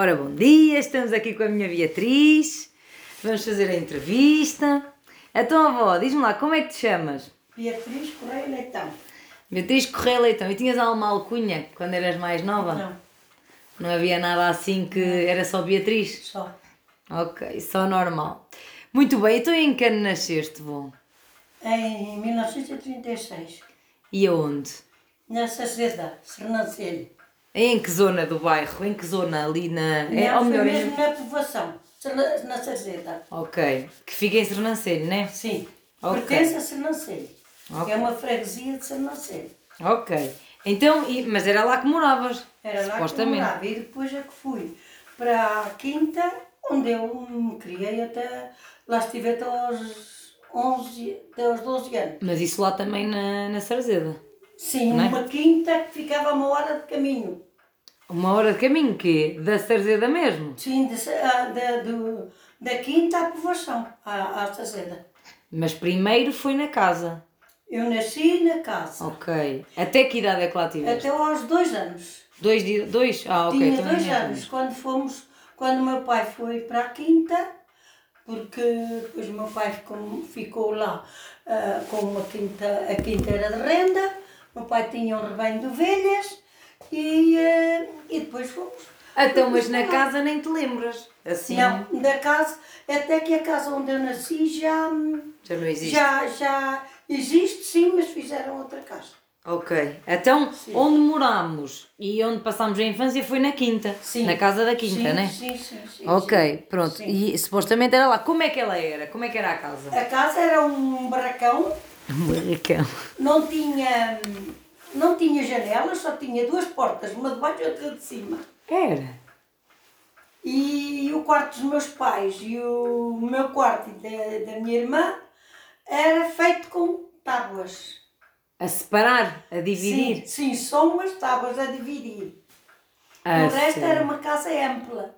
Ora, bom dia, estamos aqui com a minha Beatriz. Vamos fazer a entrevista. Então, avó, diz-me lá, como é que te chamas? Beatriz Correia Leitão. Beatriz Correia Leitão. E tinhas alguma alcunha quando eras mais nova? Não, Não havia nada assim que era só Beatriz? só. Ok, só normal. Muito bem, então em que ano nasceste, vô? Em 1936, E aonde? na Saceda, Sernancelho. Em que zona do bairro? Em que zona ali na... É, Não, ou foi melhor, mesmo na povoação, na Saceda. Ok, que fica em Sernancelho, né? Sim, Ok. pertence a Sernancelho. Ok. É uma freguesia de Sernancelho. Ok. Então, e- mas era lá que moravas? Era lá que morava. E depois é que fui para a Quinta, onde eu me criei até... Lá estive até aos 11, até aos 12 anos. Mas isso lá também na, na Sarzeda. Sim, é? uma quinta que ficava uma hora de caminho. Uma hora de caminho, que Da Sarzeda mesmo? Sim, de, ah, da, do, da quinta à povoação, à, à Sazeda. Mas primeiro foi na casa. Eu nasci na casa, Ok. Até que idade é que lá tiveste? até aos dois anos. Dois dias? Dois? Ah, ok. Tinha dois anos, quando fomos, quando o meu pai foi para a quinta, porque depois o meu pai ficou, ficou lá ah, com uma quinta, a quinta era de renda, meu pai tinha um rebanho de ovelhas e, ah, e depois fomos. Então, mas na casa nem te lembras? Assim, Não, da casa, até que a casa onde eu nasci já, já não existe. já, já existe sim, mas fizeram outra casa. Ok. Então, onde morámos e onde passámos a infância foi na quinta. Sim. Na casa da quinta, sim, né? Sim, sim, sim. Ok, sim. pronto. Sim. E supostamente era lá. Como é que ela era? Como é que era a casa? A casa era um barracão, barracão. não tinha, não tinha janelas, só tinha duas portas, uma de baixo e outra de cima. Era. E o quarto dos meus pais e o meu quarto da, da minha irmã era feito com tábuas. A separar, a dividir. Sim, sim, só umas tábuas a dividir. A o resto sério. era uma casa ampla.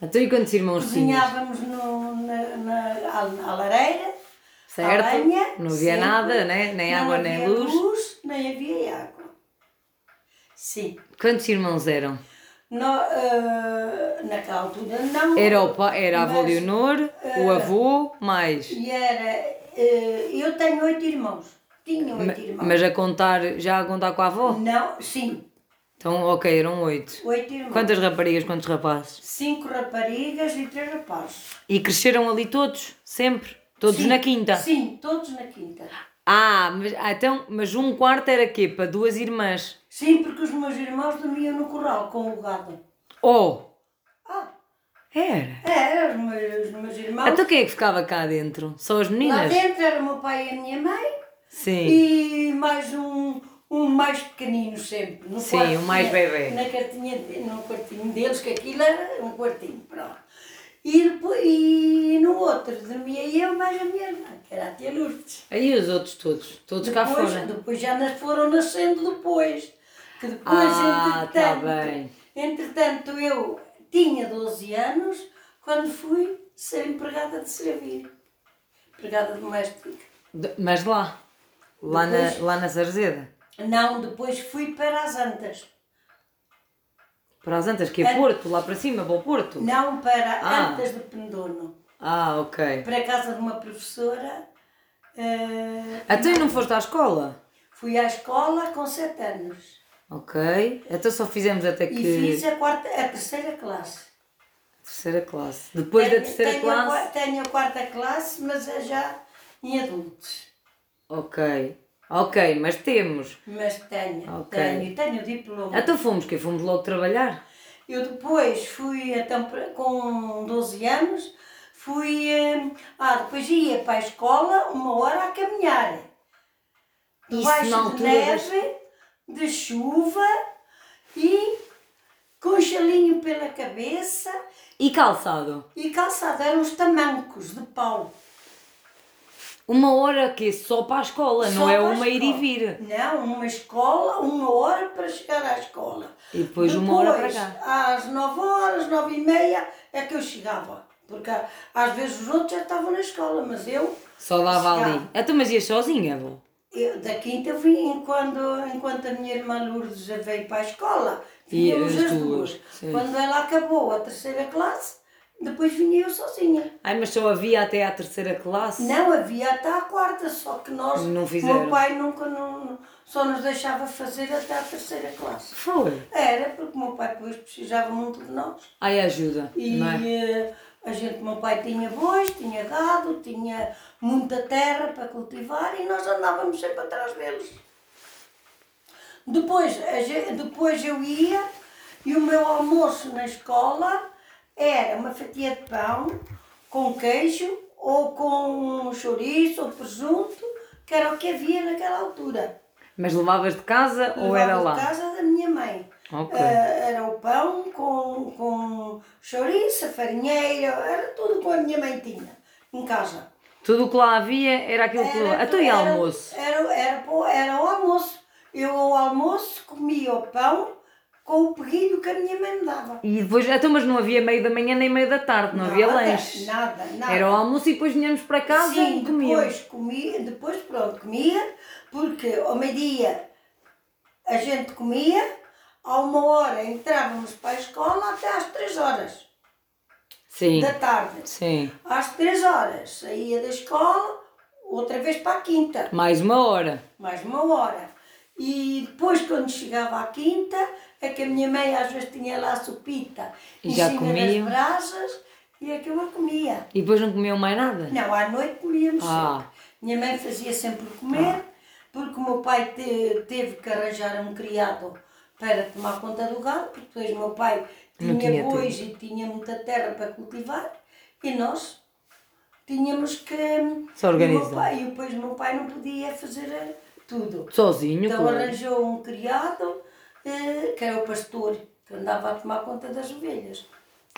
Então e quantos irmãos? Cozinhávamos no, na, na, à, à lareira, Certo? lenha, Não havia sempre. nada, né? Nem Não água, nem havia luz. Nem havia água. Sim. Quantos irmãos eram? No, ah, naquela altura não. Era, o era a avó Leonor, o avô, mais. E era. ah, eu tenho oito irmãos. Tinha oito irmãos. Mas a contar, já a contar com a avó? Não, sim, Então, ok, eram oito. oito irmãos. Quantas raparigas, quantos rapazes? Cinco raparigas e três rapazes. E cresceram ali todos? Sempre? Todos Sim, na quinta? Sim, todos na quinta. Ah, mas, ah, então, mas um quarto era quê? Para duas irmãs? Sim, porque os meus irmãos dormiam no corral com o gado. Oh! Ah, Era? é, os meus, os meus irmãos. Então quem é que ficava cá dentro? Só as Lá meninas? dentro era o meu pai e a minha mãe Sim. e mais um, um mais pequenino sempre. No Sim, o mais bebê. Na cartinha, de- no quartinho deles, que aquilo era um quartinho, pronto. E, depois, e no outro dormia eu mais a minha irmã, que era a tia Lourdes. Aí os outros todos? Todos cá Depois, fora? depois já nas foram nascendo depois. Que depois, Ah, tá entretanto, bem. entretanto, eu tinha 12 anos quando fui ser empregada de servir. Empregada doméstica. De- Mas lá? Lá na, Depois- lá na Sarzeda? Não, depois fui para as Antas. Para as Antas, que é. Porto? Lá para cima, para o Porto? Não para Ah. Antas de Pendono. Ah, ok. Para a casa de uma professora. Então e não foste à escola? Fui à escola com 7 anos. Ok. Então só fizemos até que... E fiz a, quarta, a terceira classe. Terceira classe. Depois da Tenho- terceira tenho a classe... qua- tenho a quarta classe, mas é já em adultos. Ok. Ok, mas temos. Mas tenho, Ok. tenho, tenho diploma. Então fomos, que Fomos logo trabalhar? Eu depois fui, com 12 anos, fui. eh, Ah, depois ia para a escola uma hora a caminhar. Debaixo de neve, de chuva e com um chalinho pela cabeça E calçado? e calçado. Eram os tamancos de pau. Uma hora que só para a escola, não Só é para a uma ir e escola. vir. Não, uma escola, uma hora para chegar à escola. E depois uma hora para cá. Às nove horas, nove e meia é que eu chegava. Porque às vezes os outros já estavam na escola, mas eu, Só dava Chegava. ali. Então, mas ias sozinha, avó? eu da quinta eu vim enquanto, enquanto a minha irmã Lourdes veio para a escola. E Vínhamos as as duas, duas. Quando ela acabou a terceira classe, depois vinha eu sozinha. Ai, mas só havia até à terceira classe? Não, havia até à quarta, só que nós, Não fizeram. meu pai nunca não, só nos deixava fazer até à terceira classe. Foi. Era, porque o meu pai depois precisava muito de nós. Ai, ajuda, E é? eh, a gente, meu pai tinha bois, tinha gado, tinha muita terra para cultivar e nós andávamos sempre atrás deles. Depois, a ge- depois eu ia e o meu almoço na escola era uma fatia de pão com queijo ou com chouriço ou presunto, que era o que havia naquela altura. Mas levavas de casa ou Levava era de lá? casa da minha mãe. Ok. Eh, era o pão com, com chouriço, farinheira, era tudo que a minha mãe tinha em casa. Tudo o que lá havia era aquilo que... Era, Até era- almoço? Era, era, pô- era o almoço. Eu ao almoço comia o pão com o peguilho que a minha mãe me dava. E depois, então, mas não havia meio da manhã nem meio da tarde, não havia Nada, lanche. Nada, nada. Era o almoço e depois vinhamos para casa Sim, e comíamos. depois comia, depois pronto, comia, porque ao meio-dia a gente comia, a uma hora entrávamos para a escola até às três horas Sim, da tarde. sim. Às três horas saía da escola, outra vez para a quinta, Mais uma hora. mais uma hora. E depois, quando chegava à quinta, é que a minha mãe às vezes tinha lá a sopita E em já cima comiam? das brasas e é que eu a comia. E depois não comiam mais nada? Não, à noite comíamos Ah. sempre. Minha mãe fazia sempre comer, porque o meu pai te- teve que arranjar um criado para tomar conta do gado, porque depois o meu pai tinha, tinha bois e tinha muita terra para cultivar, e nós tínhamos que... Se organizar. E, e depois o meu pai não podia fazer tudo. Sozinho, Então claro. arranjou um criado, eh, que era o pastor, que andava a tomar conta das ovelhas.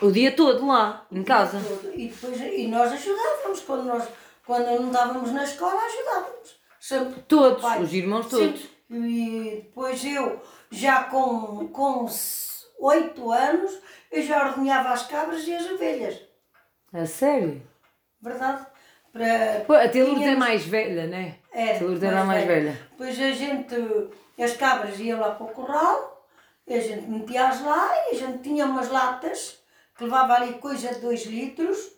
O dia todo lá, em casa. E, depois, e nós ajudávamos, quando, nós, quando não estávamos na escola, ajudávamos. Sempre. Todos, Pai. os irmãos todos. E depois eu, já com, com anos, eu já ordenhava as cabras e as ovelhas. A sério? Verdade? Para, Pô, a tia Lourdes é mais velha, né? Era, A tia Lourdes era mais velha. Depois a gente, as cabras iam lá para o corral, a gente metia-as lá e a gente tinha umas latas que levava ali coisa de 2 litros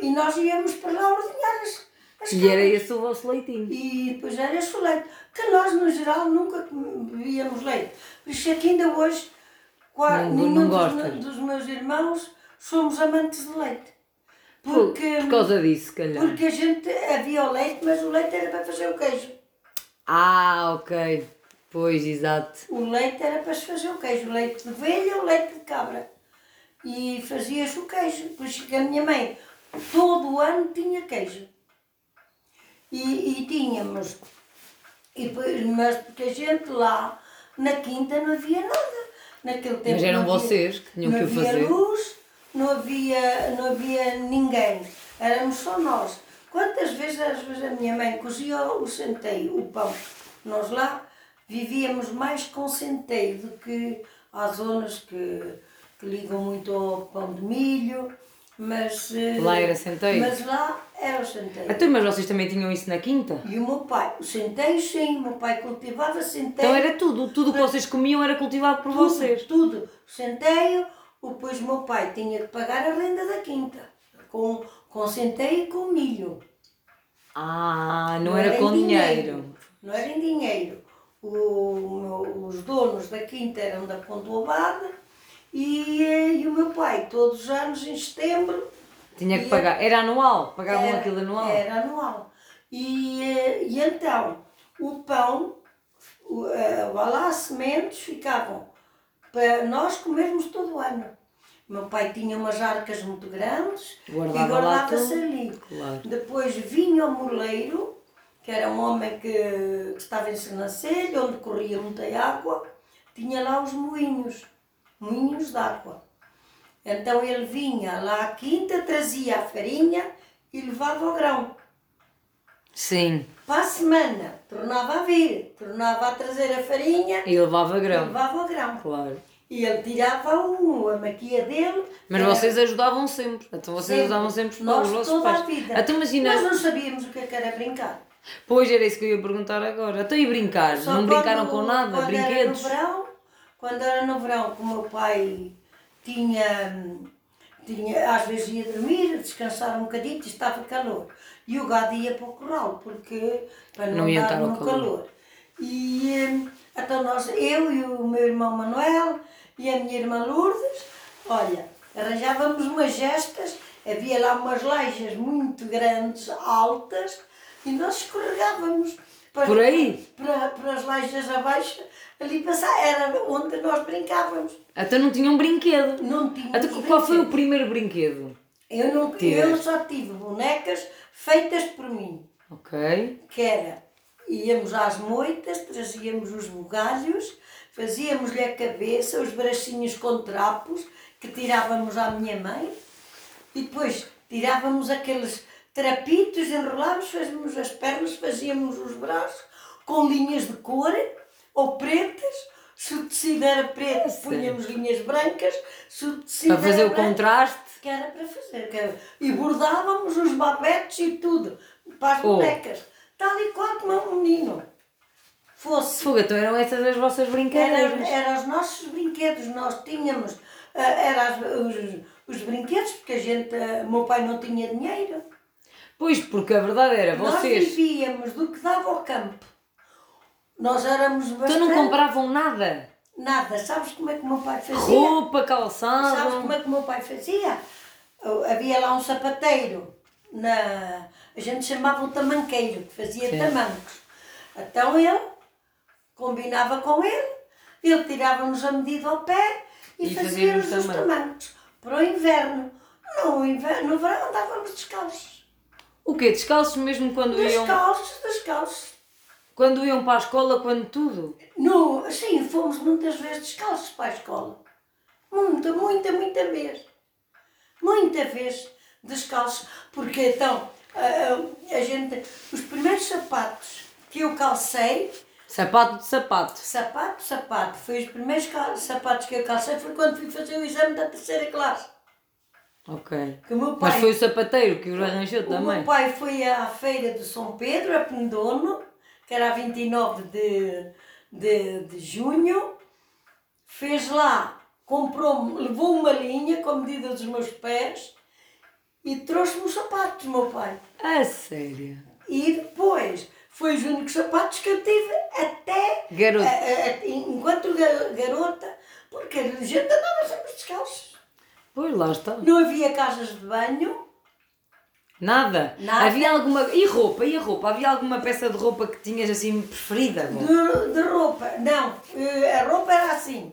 e nós íamos para lá ordenhar as, as E era esse o vosso leitinho. E depois era esse o leite, que nós no geral nunca bebíamos leite. Por isso é que ainda hoje Não- nenhum não dos, dos meus irmãos somos amantes de leite. Por, Porque, por causa disso, se calhar. porque a gente havia o leite, mas o leite era para fazer o queijo. Ah, ok. Pois, exato. O leite era para se fazer o queijo, o leite de ovelha ou leite de cabra. E fazia-se o queijo. Por isso que a minha mãe todo o ano tinha queijo. E, e tínhamos, e mas porque a gente lá na quinta não havia nada. Naquele tempo Mas eram havia- vocês que tinham que o havia fazer. luz, não havia, não havia ninguém. Éramos só nós. Quantas vezes, às vezes a minha mãe cozia o centeio, o pão. Nós lá vivíamos mais com centeio do que há zonas que, que ligam muito ao pão de milho, mas... eh, Lá era centeio? Mas lá era o centeio. Então, mas vocês também tinham isso na quinta? E o meu pai, o centeio sim, o meu pai cultivava centeio. Então era tudo. Tudo o que vocês comiam era cultivado por Tudo, vocês. Tudo. Centeio, depois o meu pai tinha que pagar a renda da quinta. Com, com centeio e com milho. Ah, não, era, com em dinheiro. Não era em dinheiro. O, os donos da quinta eram da Pontuabada e, e o meu pai, todos os anos, em setembro, Tinha que pagar. Era anual? Pagavam era, aquilo anual? Era anual. E, eh, e então, o pão, o, eh, lá as sementes ficavam para nós comermos todo o ano. Meu pai tinha umas arcas muito grandes Guardava e guardava-se ali. Claro. Depois vinha o moleiro, que era um homem que, que estava em Sernancelho, onde corria muita água, tinha lá os moinhos, moinhos de água. Então ele vinha lá à quinta, trazia a farinha e levava o grão. Sim. Para a semana, tornava a vir, tornava a trazer a farinha E levava e grão. levava o grão. Claro. E ele tirava a maquia dele. Mas era vocês ajudavam sempre. Então vocês sempre. ajudavam sempre os Nós vossos toda pais. a vida. Então imagina. Nós não sabíamos o que é que era brincar. Pois era isso que eu ia perguntar agora. Então e brincar? Só não brincaram com nada? quando Brinquedos? Era no verão, quando era no verão, que o meu pai tinha, tinha às vezes ia dormir, descansar um bocadinho, estava calor. E o gado ia para o corral, porque para não, Não ia estar no calor. calor. E eh, então nós, eu e o meu irmão Manuel e a minha irmã Lourdes, olha, arranjávamos umas gestas, havia lá umas lajes muito grandes, altas, e nós escorregávamos. Para, Por aí? Para, para as lajes abaixo, ali passar, era onde nós brincávamos. Até não tinha um brinquedo. Não tinha Até qual foi o primeiro brinquedo? Eu, não, eu só tive bonecas feitas por mim. Ok. que era, íamos às moitas, trazíamos os bugalhos, fazíamos-lhe a cabeça, os bracinhos com trapos, que tirávamos à minha mãe, e depois tirávamos aqueles trapitos, enrolávamos, fazíamos as pernas, fazíamos os braços, com linhas de cor, ou pretas, se o tecido era preto, sério? punhamos linhas brancas, se o tecido Para fazer o branco, contraste. que era para fazer. que era- E bordávamos os babetes e tudo para as Oh. bonecas. Tal e qual como um menino fosse. Fogo, então eram essas as vossas brincadeiras. era os nossos brinquedos, nós tínhamos ah, era as- os, os brinquedos, porque a gente, ah, o meu pai não tinha dinheiro. Pois, porque a verdade era, Nós vocês vivíamos do que dava ao campo. Nós éramos bastante... então não compravam nada. Nada. Sabes como é que o meu pai fazia? Roupa, Sabes calçado. como é que o meu pai fazia? Havia lá um sapateiro, na... a gente chamava o tamanqueiro, que fazia Sim. tamancos. Então ele combinava com ele, ele tirava-nos a medida ao pé e, E fazia-nos os tamanco. tamancos. Para o inverno. No, inverno, no verão andávamos descalços. O quê? Descalços mesmo quando iam, Descalços, descalços. Quando iam para a escola, quando tudo? No, sim, fomos muitas vezes descalços para a escola. Muita, muita, muita vez. Muita vez descalços. Porque então, a, a- a gente, os primeiros sapatos que eu calcei, Sapato de sapato. sapato, sapato, foi os primeiros sapatos que eu calcei, foi quando fui fazer o exame da terceira classe. Ok. O meu pai, Mas foi o sapateiro que os arranjou o meu também. pai foi à feira de São Pedro, a Pendono, que era a 29 de, de, de junho, fez lá, comprou levou uma linha com a medida dos meus pés e trouxe-me os sapatos, meu pai. A sério. E depois foi os únicos sapatos que eu tive até Garoto. a- a- a- enquanto ga- garota, porque a gente andava sempre descalços. Pois lá está. Não havia casas de banho, Nada. Nada. Havia alguma. E roupa? E a roupa? Havia alguma peça de roupa que tinhas assim preferida? de, de roupa. Não, eh, a roupa era assim.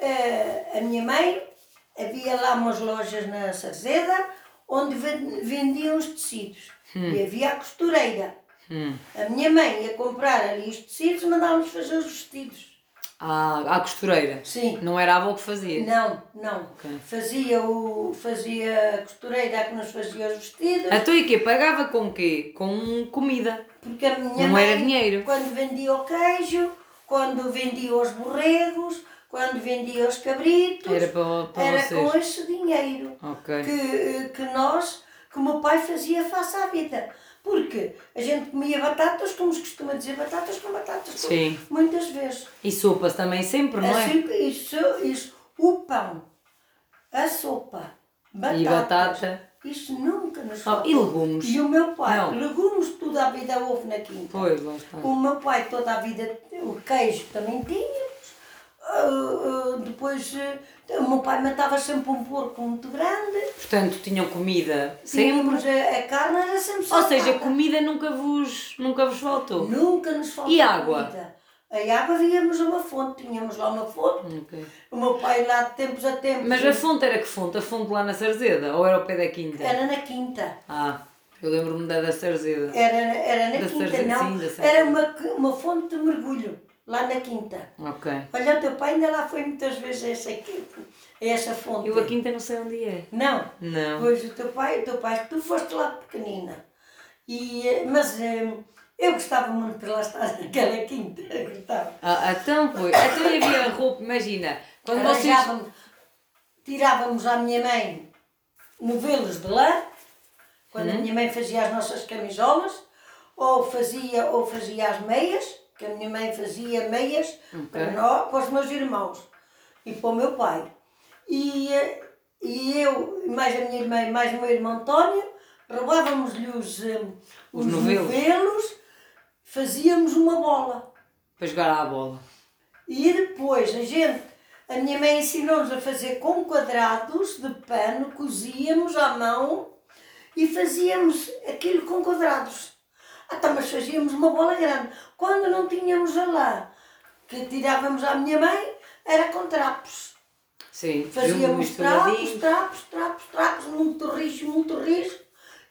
Eh, A minha mãe, havia lá umas lojas na Sarzeda onde ven- vendiam os tecidos. E havia a costureira. Hum. A minha mãe ia comprar ali os tecidos e mandava-nos fazer os vestidos. À, à costureira. Sim. Não era a avó que fazia. Não, não. Ok. Fazia, o, fazia a costureira a que nos fazia os vestidos. Então e quê? Pagava com quê? Com comida. Porque a minha Não mãe, era dinheiro. quando vendia o queijo, quando vendia os borregos, quando vendia os cabritos, Era para- para era vocês. com esse dinheiro que, que nós, que o meu pai fazia face à vida. Porque a gente comia batatas, como se costuma dizer, batatas com batatas. Sim. Muitas vezes. E sopas também sempre, não é? Assim, isso, isso, o pão, a sopa, batatas, E batata. Isso nunca nos Oh, faltou. e legumes? E o meu pai, Não. legumes toda a vida houve na quinta. Pois, lá está. O meu pai toda a vida, o queijo também tínhamos. Ah, ah, depois ah, o meu pai matava sempre um porco muito grande. Portanto, tinham comida sempre. Tínhamos a, a carne era sempre Ou seja, salgada. comida nunca vos, nunca vos faltou. Nunca nos faltou E água? comida. A água víamos a uma fonte, tínhamos lá uma fonte. Ok. O meu pai lá de tempos a tempos. Mas a fonte era que fonte? A fonte lá na Sarzeda? Ou era ao pé da quinta? Era na quinta. Ah, eu lembro-me da da Sarzeda. Era, era na Da quinta, Sargento, não. sim, era uma, uma fonte de mergulho, lá na quinta. Ok. Olha, o teu pai ainda lá foi muitas vezes a essa, a essa fonte. Eu a quinta não sei onde é. Não. Não. Pois o teu pai, o teu pai, tu foste lá pequenina. E, eh, mas eh, eu gostava muito de lá estar naquela quinta. eu Gostava. Ah, então foi. Então havia roupa, imagina. Quando vocês. Tirávamos à minha mãe novelos de lã, quando Uhum. a minha mãe fazia as nossas camisolas, ou fazia, ou fazia as meias, que a minha mãe fazia meias para nós, para os meus irmãos. e para o meu pai. E, eh, e eu, mais a minha irmã e mais o meu irmão António, roubávamos-lhe os, eh, os, Os novelos. novelos, fazíamos uma bola. Para jogar à bola. E depois a gente, a minha mãe ensinou-nos a fazer com quadrados de pano, cozíamos à mão e fazíamos aquilo com quadrados. Ah, tá, mas fazíamos uma bola grande. Quando não tínhamos a lã que tirávamos à minha mãe, era com trapos. Sim, Fazíamos trapos, trapos, trapos, trapos, muito rijo, muito rijo,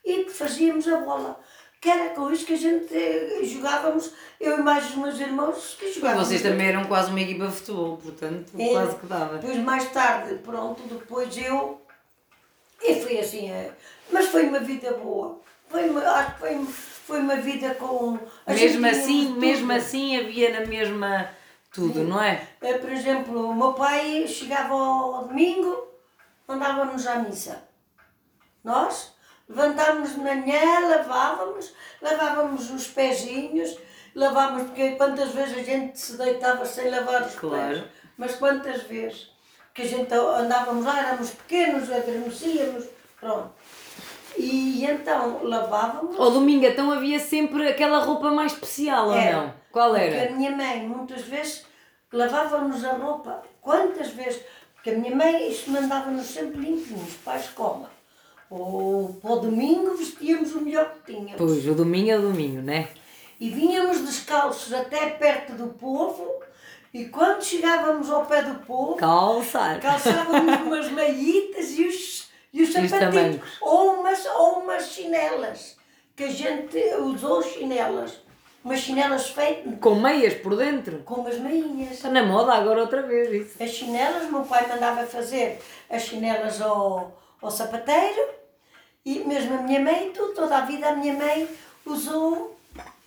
e fazíamos a bola. Que era com isso que a gente eh, jogávamos, eu e mais os meus irmãos que jogávamos. vocês também eram quase uma equipa de futebol, portanto, É. quase que dava. Depois, mais tarde, pronto, depois eu. E foi assim, é, mas foi uma vida boa. Foi uma, acho que foi, foi uma vida com. Mesmo assim, tudo. mesmo assim havia na mesma tudo, não é? Eh, Por exemplo, o meu pai chegava ao domingo, mandávamos à missa. Nós levantávamos de manhã, lavávamos, lavávamos os pezinhos, lavávamos, porque quantas vezes a gente se deitava sem lavar os Claro. pés. Mas quantas vezes que a gente andávamos lá, éramos pequenos, adormecíamos, pronto. E então lavávamos. Ao domingo então havia sempre aquela roupa mais especial, ou Era. não? Qual Porque era? a minha mãe, muitas vezes, lavava-nos a roupa. Quantas vezes? Porque a minha mãe isto mandava-nos sempre limpinhos para a escola. Ou para o domingo vestíamos o melhor que tínhamos. Pois, o domingo é o domingo, né? E vinhamos descalços até perto do povo. E quando chegávamos ao pé do povo, Calçar. calçávamos umas meiitas e os, e os os sapatinhos. Ou umas, ou umas chinelas. Que a gente usou chinelas. Umas chinelas feitas Com meias por dentro. com umas meinhas. Está na moda agora outra vez isso. As chinelas, meu pai mandava fazer as chinelas ao, ao sapateiro e mesmo a minha mãe, tudo, toda a vida a minha mãe usou,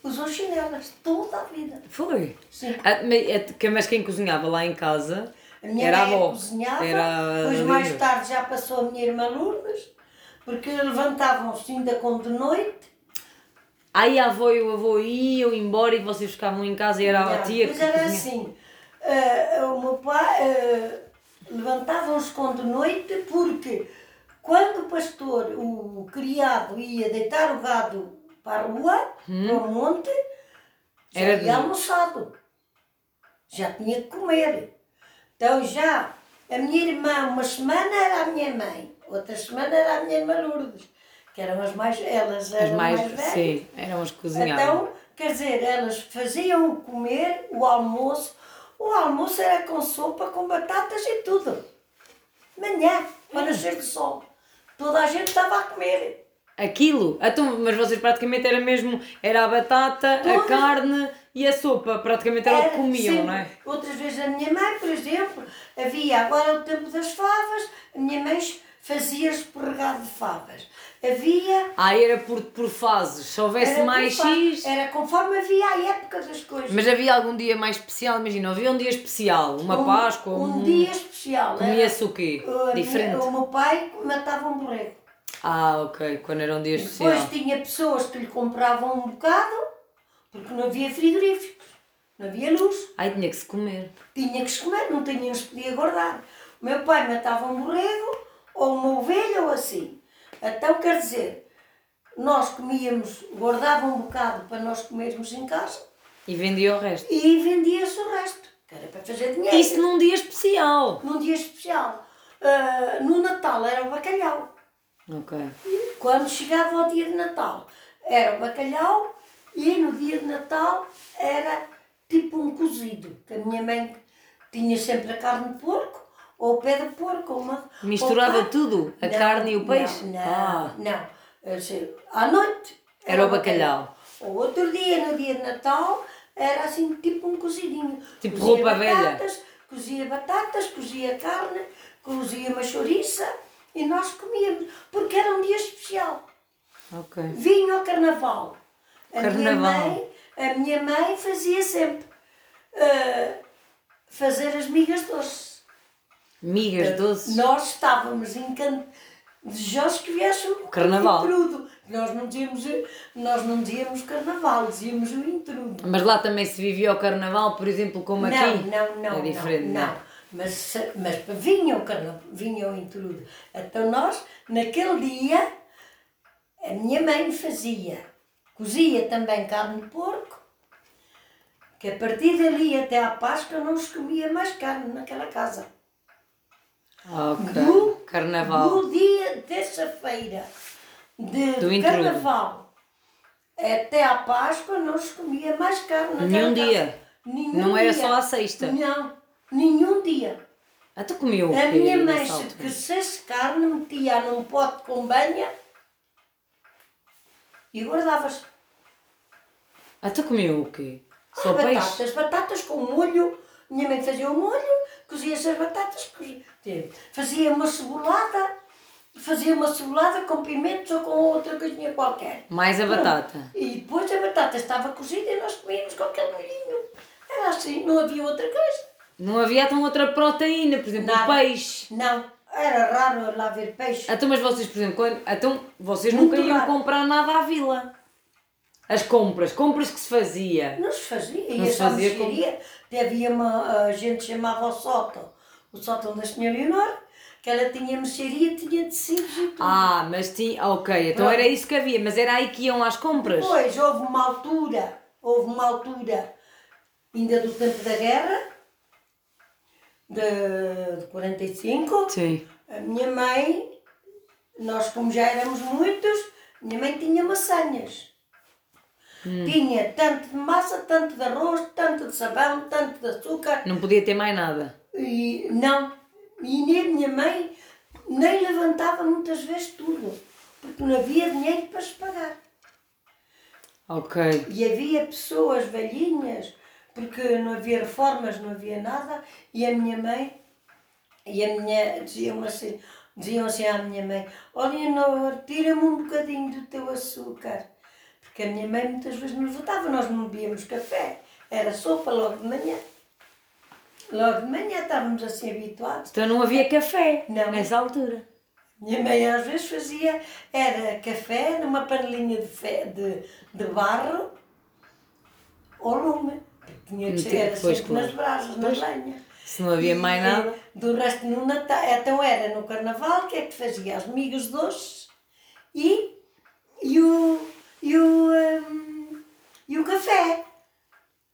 usou chinelas, toda a vida. Foi. Sim. Ah, mas é Mas quem cozinhava lá em casa A minha era a mãe avó. cozinhava, Era a depois mais tarde já passou a minha irmã Lourdes, porque levantavam-se ainda com de noite. Aí a avó e o avô iam embora e vocês ficavam em casa e era a Não, tia que era assim, ah, o meu pai ah, levantavam-se com de noite porque quando o pastor, o criado, ia deitar o gado para a rua, para o monte, já Hum. Era de ia noite. almoçado. Já tinha que comer. Então já, a minha irmã, uma semana era a minha mãe, outra semana era a minha irmã Lourdes, que eram as mais, elas As eram mais, mais, velhas. sim, eram as que cozinhavam. Então, quer dizer, elas faziam comer, o almoço. O almoço era com sopa, com batatas e tudo. Manhã, para nascer de sol. Toda a gente estava a comer. Aquilo, então, mas vocês praticamente era mesmo, era a batata, a Todas- carne e a sopa, praticamente era o que comiam, sempre. não é? Outras vezes a minha mãe, por exemplo, havia agora o tempo das favas, a minha mãe fazia escorregado de favas. Havia. Ah, era por, por fases, se houvesse mais X, Era conforme havia a época das coisas. mas havia algum dia mais especial, imagina, havia um dia especial, uma um, Páscoa, um um... dia especial. comia-se o quê? a minha- Diferente? o meu pai matava um borrego. Ah, ok, quando era um dia especial. Depois tinha pessoas que lhe compravam um bocado, porque não havia frigoríficos, não havia luz, Ai, tinha que se comer. tinha que se comer, não tinha, não se podia guardar. O meu pai matava um borrego, ou uma ovelha, ou assim. Então, quer dizer, nós comíamos, guardava um bocado para nós comermos em casa E vendia o resto. e vendia-se o resto, que era para fazer dinheiro. Isso num dia especial. Num dia especial. Ah, no Natal era o bacalhau. Ok. Quando chegava ao dia de Natal, era o bacalhau e no dia de Natal era tipo um cozido, que a minha mãe tinha sempre a carne de porco, ou o pé de porco, ou uma... Misturava ou tudo? A carne e o peixe? Não, não, Ah. não. À noite Era o bacalhau. O outro dia, no dia de Natal, era assim tipo um cozidinho. Tipo Cozia roupa velha. batatas, Cozia batatas, cozia carne, cozia uma chouriça e nós comíamos, porque era um dia especial. Ok. Vinha ao carnaval. A minha Carnaval. mãe, a minha mãe fazia sempre ah, fazer as migas doces. Migas doces. Nós estávamos encantados, desejosos que viesse o Carnaval. intrudo. Nós não dizíamos, nós não dizíamos carnaval, dizíamos o intrudo. Mas lá também se vivia o carnaval, por exemplo, como não, aqui? não, não. É diferente, não, não. não. Mas, mas vinha o carnaval, vinha o intrudo. Então nós, naquele dia, a minha mãe fazia, cozia também carne de porco, que a partir dali até à Páscoa não se comia mais carne naquela casa. Ok. Do- Carnaval. No dia terça-feira de Do intrudo. carnaval até à Páscoa não se comia mais carne Nenhum casa. dia. Nenhum Não era dia. só à sexta. Não, nenhum dia. Ah, tu comeu o quê A minha mãe, nessa se carne, metia num pote com banha e guardava-se. Ah, tu comeu o quê? Só Ah, peixe? batatas, batatas com molho. Minha mãe fazia o molho, cozia-se as batatas, cozia- fazia uma cebolada, fazia uma cebolada com pimentos ou com outra coisinha qualquer. Mais a batata. E depois a batata estava cozida e nós comíamos com aquele molhinho. Era assim, não havia outra coisa. Não havia então outra proteína, por exemplo, o Nada. peixe. Não, era raro lá ver peixe. Então, mas vocês, por exemplo, quando... então, vocês Muito nunca iam raro. comprar nada à vila. As compras, compras que se fazia. Não se fazia, Não ia se fazia mercearia. Havia uma a gente chamava o sótão, o sótão da senhora Leonor, que ela tinha mercearia, tinha tecidos e tudo. Ah, mas tinha. Ok, então Pronto. era isso que havia, mas era aí que iam às compras. Depois houve uma altura, houve uma altura, ainda do tempo da guerra, de, de 45, Sim. a minha mãe, nós como já éramos muitos, minha mãe tinha maçanhas. Tinha tanto de massa, tanto de arroz, tanto de sabão, tanto de açúcar. Não podia ter mais nada. E não. E nem a minha mãe nem levantava muitas vezes tudo, porque não havia dinheiro para se pagar. Ok. E havia pessoas velhinhas, porque não havia reformas, não havia nada, e a minha mãe, e a minha, diziam assim, diziam assim à minha mãe, olha tira-me um bocadinho do teu açúcar. Porque a minha mãe muitas vezes nos votava, nós não bebíamos café, era sopa logo de manhã. Logo de manhã estávamos assim habituados. Então não havia café Não. nessa altura. Minha mãe às vezes fazia, era café numa panelinha de, fe, de, de barro ou lume. Tinha que ser, sempre claro. nas brasas, na lenha. Se não havia mais nada. Do resto no Natal, então era no Carnaval, que é que fazia? As migas doces e, e, o, e, o, hum, e o café.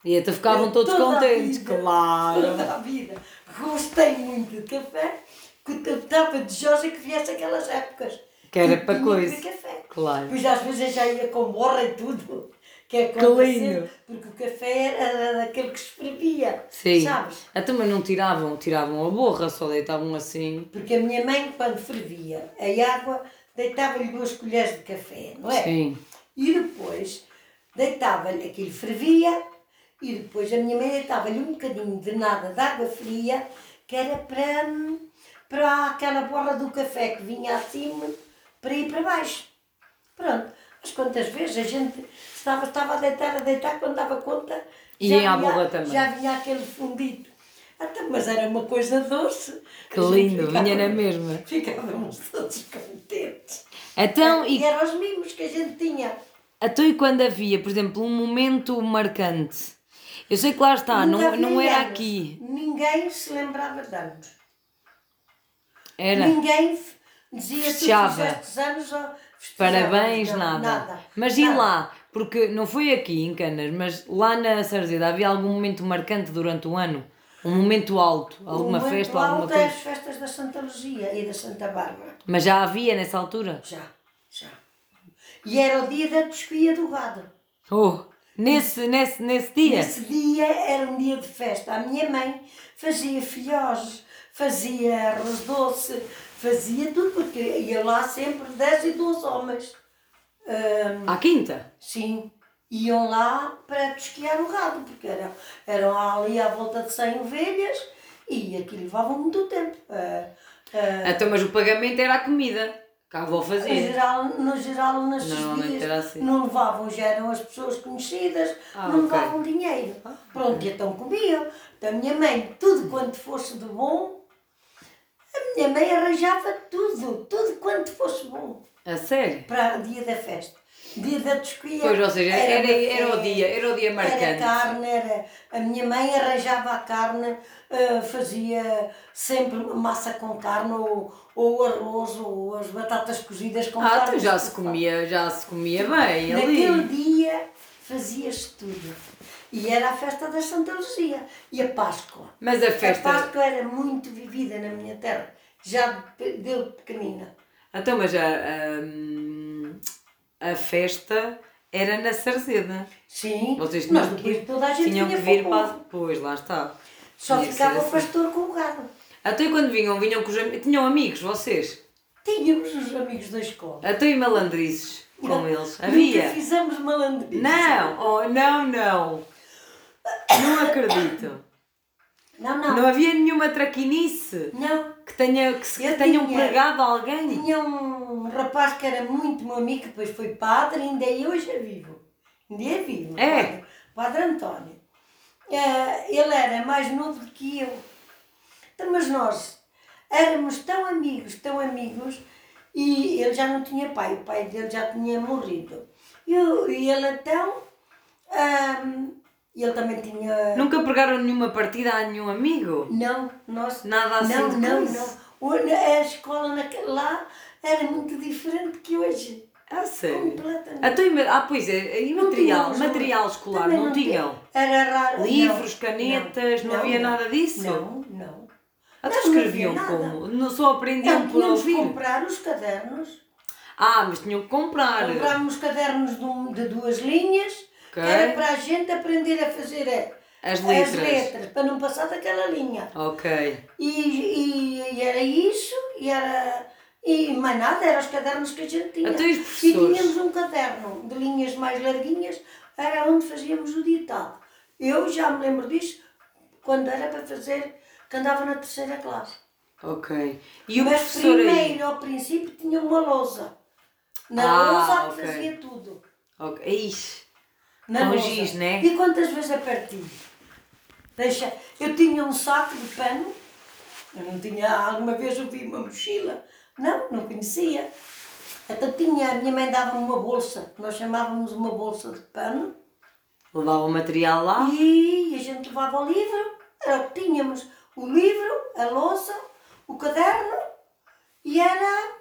E então ficavam todos Toda a contentes, vida, claro. Toda a vida. Gostei muito de café, que estava desejosa que viesse aquelas épocas. Que era para coisa. café. Claro. Pois às vezes eu já ia com borra e tudo. Que é acontecer. Porque o café era daquele que se fervia. Sim. Sabes? Então, mas não tiravam, tiravam a borra, só deitavam assim. Porque a minha mãe, quando fervia a água, deitava-lhe duas colheres de café, não é? Sim. E depois deitava-lhe, aquilo fervia, e depois a minha mãe deitava-lhe um bocadinho de nada de água fria, que era para, para aquela borra do café que vinha acima, para ir para baixo. Pronto. Mas quantas vezes a gente estava, estava a deitar, a deitar, quando dava conta, E já à vinha- borra também. Já vinha aquele fundito. Até, mas era uma coisa doce. Que lindo, ficava- vinha na mesma. Ficávamos todos contentes. Então, E e, eram os mimos que a gente tinha. então, e quando havia, por exemplo, um momento marcante? Eu sei que lá está, não, havia não era aqui. Ninguém se lembrava de anos. Era Ninguém dizia Festejava. anos parabéns, Não, nada. nada. Mas e Nada. lá? Porque não foi aqui em Canas, mas lá na Sarzeda havia algum momento marcante durante o ano? Um momento alto? Alguma momento festa, alguma alto é as coisa? festas da Santa Luzia e da Santa Bárbara. Mas já havia nessa altura? Já, já. E era o dia da desfia do gado. Oh, nesse, nesse, nesse dia? Esse dia era um dia de festa. A minha mãe fazia filhós, fazia arroz doce, fazia tudo, porque ia lá sempre 10 e 12 homens. Ahm, À quinta? sim, iam lá para desquiar o gado, porque eram, eram ali à volta de 100 ovelhas e aquilo levava muito tempo. Ah, ah, Então, mas o pagamento era a comida. Que a avó no fazia. geral, no geral Normalmente dias assim. não levavam, já eram as pessoas conhecidas, Ah, não ok. levavam dinheiro. Pronto, e então comiam. Então a minha mãe, tudo quanto fosse de bom, a minha mãe arranjava tudo, tudo quanto fosse bom A sério? para o dia da festa. dia da tosquia. Pois, ou seja, era, uma era, o dia, era o dia Era marcante. carne, era, a minha mãe arranjava a carne, eh, fazia sempre massa com carne, ou, ou arroz, ou as batatas cozidas com Ah, carne. então já se comia, já se comia bem ali. Naquele dia fazia-se tudo. E era a festa da Santa Luzia e a Páscoa. Mas a festa. A Páscoa era muito vivida na minha terra, já de- de pequenina. Então, mas a, a, a festa era na Sarzeda. Sim, Vocês mas que depois ir, toda a gente tinham que vir para o para. povo. Pois, lá está. Só Tinha que ficava ser o assim. pastor com o gado. Até quando vinham, vinham com os. Tinham amigos, vocês? Tínhamos os amigos da escola. Até e malandrices com eles. Nunca Havia? fizemos malandrice. Não, oh, não, não. Não acredito. Não, não. Não havia nenhuma traquinice Não. que, tenha, que, se, que tenham tinha. pregado alguém. Tinha um rapaz que era muito meu amigo, que depois foi padre, ainda é hoje é vivo. Ainda é vivo. É? Padre, padre António. Eh, ele era mais novo do que eu. Então, mas nós éramos tão amigos, tão amigos, e ele já não tinha pai, o pai dele já tinha morrido. E, e ele então, ahm, ele também tinha... Nunca pregaram nenhuma partida a nenhum amigo? Não, nós. Nada assim Não, de não, não. A escola naquele, lá era muito diferente que hoje. Ah, sério? Completamente. Então, e ma- ah, pois é, e Não material, material escolar, também não, tinham? tinha. Era raro. Livros, não, canetas, não havia nada disso? Não, não. Até Não, não escreviam como? Não só aprendiam Não, por ouvir? comprar os cadernos. Ah, mas tinham que comprar. Comprámos cadernos de, um- de duas linhas, que Ok. era para a gente aprender a fazer As letras. letras, para não passar daquela linha. Ok. E, e, e era isso, e era. E mais nada, eram os cadernos que a gente tinha. Então, e os e professores? tínhamos um caderno de linhas mais larguinhas, era onde fazíamos o ditado. Eu já me lembro disso quando era para fazer, que andava na terceira classe. Ok. E o Mas professor aí? primeiro, ao princípio, tinha uma lousa. Na Ah, lousa ok. fazia tudo. Ok. Ixi. Na Com giz, né? E quantas vezes a partir? Deixa, eu tinha um saco de pano, eu não tinha, alguma vez eu vi uma mochila, não, não conhecia. Então tinha, a minha mãe dava-me uma bolsa, nós chamávamos uma bolsa de pano, Levava o material lá? e a gente levava o livro, era o que tínhamos, o livro, a louça, o caderno, e era,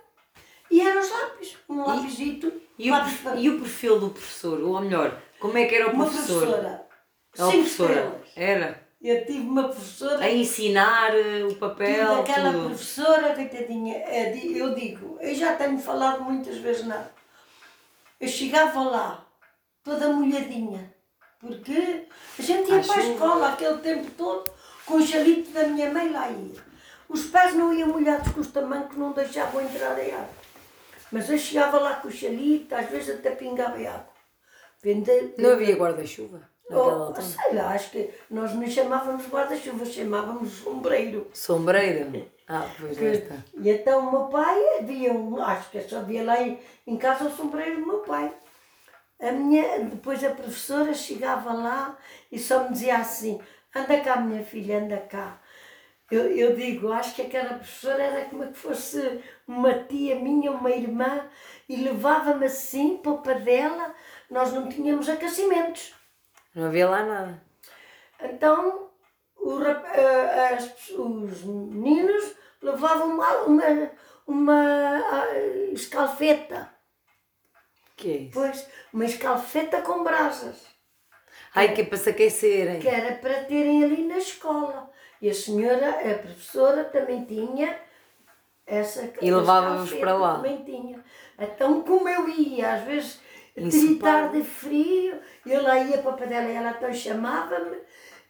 e eram os lápis, um lápisito, E o, e o perfil do professor? Ou melhor, como é que era o uma professor? professora, o professora? estrelas. Era? Eu tive uma professora A ensinar eh, o papel, Tive aquela tudo. professora, coitadinha, di- eu digo, eu já tenho falado muitas vezes nada. Eu chegava lá, toda molhadinha, porque a gente ia À para a escola aquele tempo todo com o chalito da minha mãe lá ia. Os pés não iam molhados com os tamancos, não deixavam entrar a água. Mas eu chegava lá com o chalito, às vezes até pingava água. Vende- Não havia guarda-chuva Oh, sei lá, acho que nós não chamávamos guarda-chuva, chamávamos sombreiro. Sombreira? Ah, pois Que- esta. E então o meu pai havia um, acho que só havia lá em, em casa o sombreiro do meu pai. A minha, depois a professora chegava lá e só me dizia assim, anda cá minha filha, anda cá. Eu, eu digo, acho que aquela professora era como que fosse uma tia minha, uma irmã, e levava-me assim para o dela, nós não tínhamos aquecimentos. Não havia lá nada. Então o eh, as- os meninos levavam uma, uma, uma escalfeta, que é isso? pois, uma escalfeta com brasas, Ai, que é para se aquecerem. que era para terem ali na escola. E a senhora, a professora, também tinha essa E escalfeta, para lá. Também tinha. Então, como eu ia, às vezes, tritar de frio, eu lá ia para a panela e ela então chamava-me,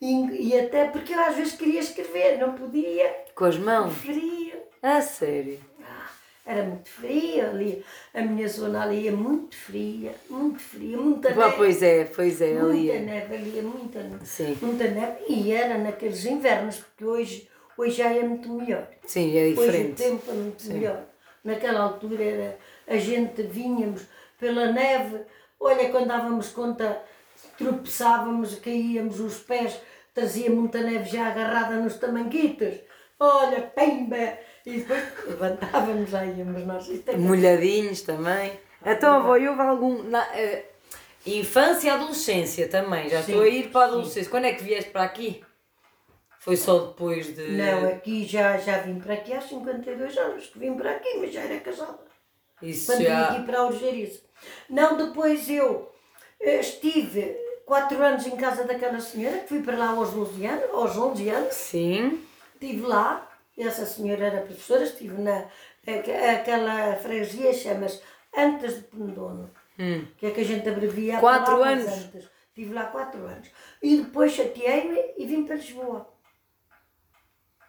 e, e até porque eu às vezes queria escrever, não podia, Com as mãos? frio. Ah, sério? Ah, Era muito frio ali, a minha zona ali é muito fria, muito fria, muita neve. pois é, pois é, Muita ali. é. neve ali, é muita neve. Sim. Muita neve. E era naqueles invernos, porque hoje, hoje já é muito melhor. Sim, é Hoje o diferente. tempo é muito melhor. Naquela altura era, a gente vinhamos pela neve, olha, quando dávamos conta, tropeçávamos, caíamos os pés, trazia muita neve já agarrada nos tamanquitos. Olha, pimba! E depois levantávamos, aí íamos nós. Molhadinhos também. Então, avó, houve algum. Na, eh, infância e adolescência também. Já Sim, estou a ir para a adolescência. Quando é que vieste para aqui? Foi só depois de. Não, aqui já, já vim para aqui há 52 anos que vim para aqui, mas já era casada. Isso Quando vim já. aqui para a Algerize. Não, depois eu eh, estive 4 anos em casa daquela senhora, que fui para lá aos 12 anos, aos 11 anos. Sim. Estive lá, essa senhora era professora, estive na aque- aquela freguesia, chama-se Antes de Pendono, Hum. que é que a gente abrevia Quatro anos? Antes. Estive lá quatro anos. E depois chateei-me e vim para Lisboa.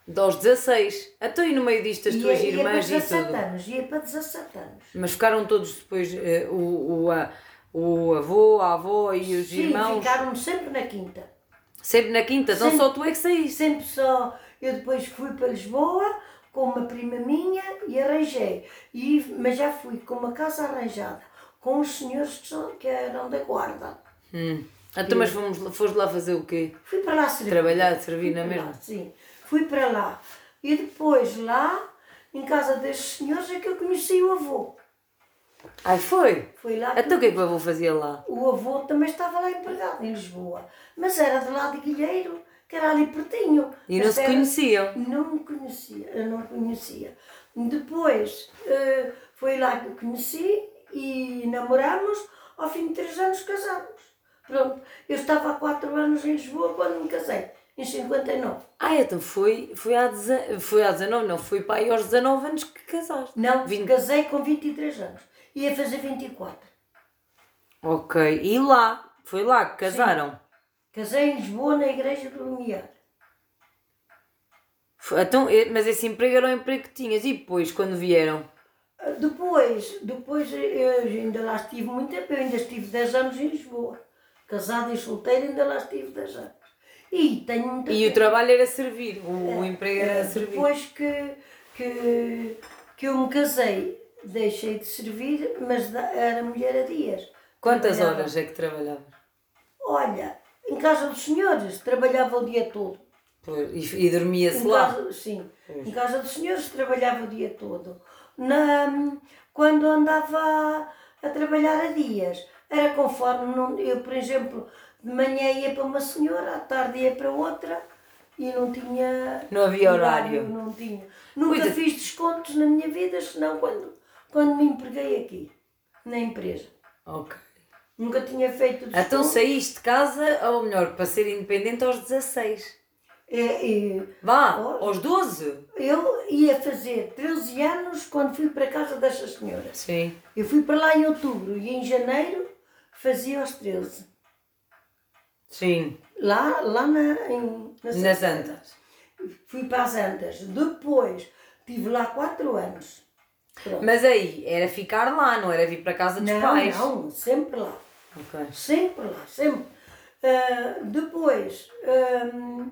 Dos 16. Então, e no meio disto as tuas ia, ia para irmãs e 17 tudo? anos, ia para 17 anos. Mas ficaram todos depois. eh, o, o, a- o avô, a avó e os Sim, irmãos. ficaram sempre na quinta. Sempre na quinta. Então Sempre. só tu é que saíste. Sempre só. Eu depois fui para Lisboa com uma prima minha e arranjei. E, mas já fui com uma casa arranjada, com os senhores que, são, que eram da guarda. Hum. Então, mas fomos, foste lá fazer o quê? Fui para lá servir. Trabalhar, servir na para mesma? lá, Sim, fui para lá. E depois lá, em casa destes senhores, é que eu conheci o avô. Ai, foi? Foi lá Então o que é que o avô fazia lá? o avô também estava lá empregado em Lisboa. Mas era de lá de Guilheiro, que era ali pertinho. E não se conheciam? Não me conhecia, eu não conhecia. Depois eh, foi lá que conheci e namoramos, ao fim de três anos casámos. Pronto, eu estava há quatro anos em Lisboa quando me casei, em 59. Ah, então foi, foi, há, deze- foi há 19, não, foi para aí aos 19 anos que casaste. Não, Vinte- casei com 23 anos. Ia fazer 24. Ok, e lá? Foi lá que casaram? Casei em Lisboa, na igreja do Lumiar. Então, eh, mas esse emprego era o emprego que tinhas e depois, quando vieram? Depois, depois eu ainda lá estive muito tempo, eu ainda estive 10 anos em Lisboa. Casada e solteira, ainda lá estive 10 anos. E tenho muita E o pena. trabalho era servir, o, o emprego era Eh, servir. Depois que, que, que eu me casei, deixei de servir, mas era mulher a dias. Quantas Trabalhava- horas é que trabalhavas? Olha, em casa dos senhores, trabalhava o dia todo. Pois, E, e dormia-se lá? casa, sim, em casa dos senhores trabalhava o dia todo. Na, quando andava a trabalhar a dias, era conforme, não, eu, por exemplo, de manhã ia para uma senhora, à tarde ia para outra e não tinha. Não havia horário. Não tinha. Nunca Pois fiz descontos na minha vida, senão quando, quando me empreguei aqui, na empresa. Ok. Nunca tinha feito descontos. Então saíste de casa, ou melhor, para ser independente aos 16. É, Vá, Oh. aos 12? eu ia fazer 13 anos quando fui para a casa destas senhoras. Sim. Eu fui para lá em outubro e em janeiro fazia os 13. Sim. Lá, lá na, em, na Nas Santa. Antas. Fui para as Antas. Depois estive lá 4 anos. Pronto. Mas aí, era ficar lá, não era vir para casa dos não, pais. não, sempre lá. Ok. Sempre lá, sempre. Ah, depois, ah,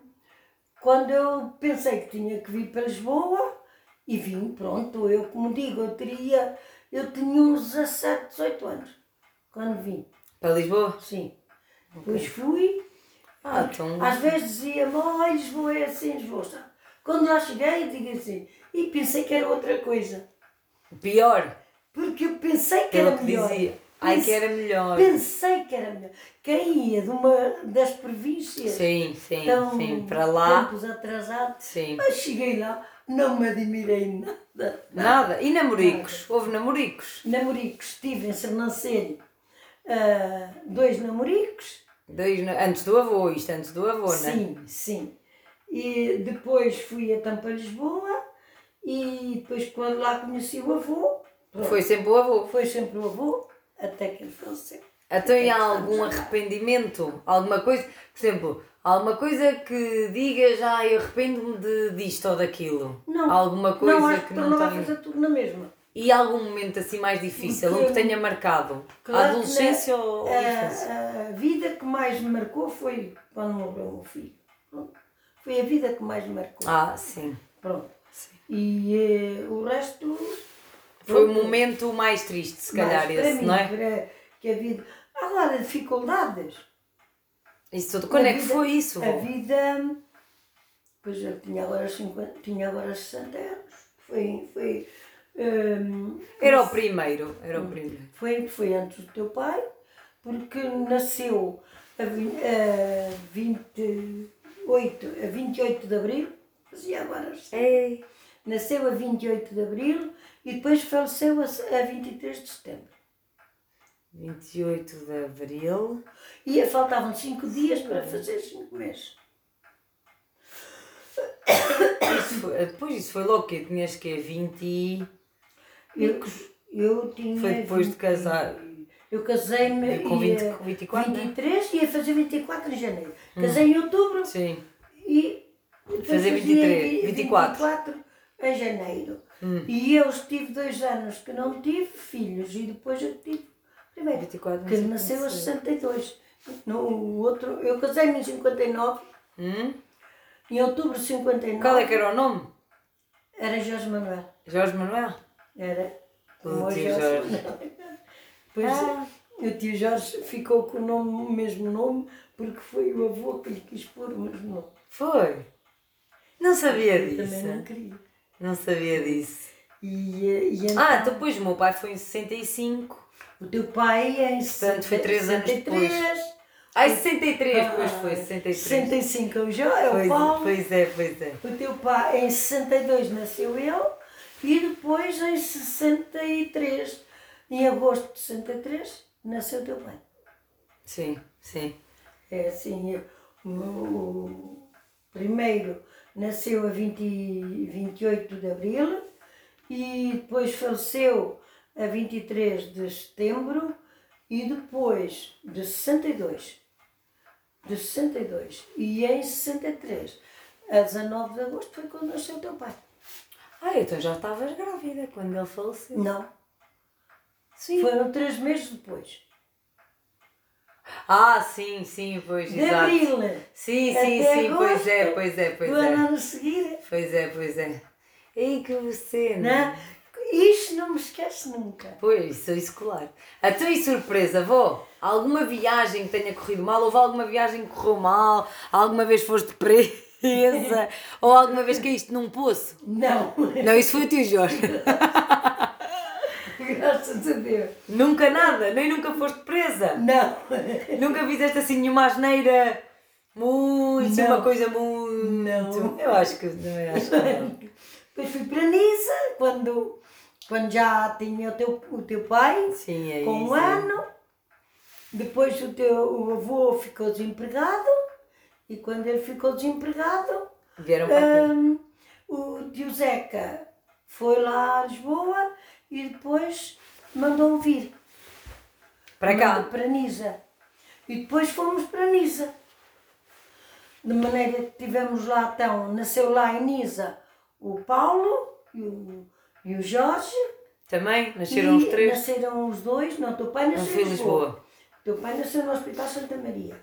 quando eu pensei que tinha que vir para Lisboa, e vim, pronto, eu como digo, eu teria, eu tinha uns 17, 18 anos, quando vim, Para Lisboa? sim. Depois fui, Ah, então. às vezes dizia-me, oh, Lisboa é assim, Lisboa está. Quando lá cheguei, eu digo assim, e pensei que era outra coisa, Pior. porque eu pensei que Pelo era que melhor. dizia. Ai, que era melhor. Pensei que era melhor. Quem ia de uma das províncias Sim, sim, tão sim. Para lá. tempos atrasados, Sim. mas cheguei lá, não me admirei nada. Nada. E namoricos? Houve namoricos? Namoricos, estive em Sernancelho, ah, dois namoricos, Dois, antes do avô, isto antes do avô, não é? sim, sim. E depois fui a Tampa Lisboa e depois quando lá conheci o avô, pronto, Foi sempre o avô. foi sempre o avô, até que ele faleceu. Então, há algum arrependimento? Alguma coisa? Por exemplo, alguma coisa que digas, ah, eu arrependo-me de, disto ou daquilo? Não, Alguma coisa não, acho que que não não a tenha. fazer tudo na mesma. E algum momento assim mais difícil, um que tenha marcado? Claro a que adolescência na- ou a infância? a, vida que mais me marcou foi quando morreu o meu filho. Foi a vida que mais me marcou. Ah, sim. Pronto. E eh, o resto. Foi o momento mais triste, se calhar, para esse, mim, não é? para que a vida. Agora, dificuldades. Isso tudo. Quando A é que vida- foi isso? A vida. Pois eu tinha agora, 50, tinha agora 60 anos. Foi. foi hum, Era o primeiro, era o primeiro. Foi, foi antes do teu pai, porque nasceu a, a 28, a 28 de Abril, fazia agora, Ei. nasceu a 28 de Abril e depois faleceu a, a 23 de Setembro. 28 de Abril. E faltavam 5 dias para fazer 5 meses. Isso foi, depois isso foi logo que tinhas que 20 e... Eu, eu tinha. Foi depois de 20 casar. Eu casei-me Com 20 ia- com 24, né? 23 e ia fazer 24 de janeiro. Casei em outubro Sim. e Fazer fazia 23, 24. 24 em janeiro. Hum. E eu estive dois anos que não tive filhos e depois eu tive primeiro. 24 que nasceu a como sei. 62. No outro, eu casei-me em 59, Hum? em outubro de 59. Qual é que era o nome? Era Jorge Manuel. Jorge Manuel? Era. O tio Jorge Jorge. Pois Ah. o tio Jorge ficou com o, nome, o mesmo nome porque foi o avô que lhe quis pôr o mesmo nome. Foi. Não sabia Eu disso. também não queria. Não sabia disso. E, eh, e então, Ah, depois o meu pai foi em 65. o teu pai é em Portanto, foi três anos 63, Ai, 63, Ah, pois foi, 63. 65 é o Jo, é o Pois, Paulo. pois é, pois é. O teu pai em 62 nasceu ele e depois em 63, em agosto de 63, nasceu o teu pai. Sim, sim. É assim, eu- o, o primeiro nasceu a 20, e- 28 de abril e depois faleceu a 23 de setembro e depois de 62. De 62. E em 63, a 19 de agosto, foi quando nasceu o teu pai. Ah, então já estavas grávida quando ele faleceu. Não, Sim. foram três meses depois. Ah, sim, sim, pois, De exato. abril. Sim, sim, até sim, pois é, agosto, pois é, pois Do ano é. ano a seguir. Pois é, pois é. Ei, que você, Né? Isto não me esquece nunca. Pois, sou escolar. A tua surpresa, vó? Alguma viagem que tenha corrido mal? Houve alguma viagem que correu mal? Alguma vez foste presa? Ou alguma vez caíste num poço? Não, Não, isso foi o tio Jorge. graças a Deus. Nunca nada, nem nunca foste presa. Não, Nunca fizeste assim nenhuma asneira muito, Não. uma coisa muito. Não. Eu acho que também acho que não. depois fui para Nisa quando, quando já tinha o teu, o teu pai, Sim, é com isso. um ano. Depois o teu o avô ficou desempregado e quando ele ficou desempregado, Vieram para aqui. hum, o tio Zeca foi lá a Lisboa e depois mandou vir. Para cá. Mandou Para Nisa. E depois fomos para Nisa. De maneira que tivemos lá, então, nasceu lá em Nisa o Paulo e o, e o Jorge. Também nasceram os três. Nasceram os dois, não, teu pai nasceu em Lisboa. Teu pai nasceu no Hospital Santa Maria.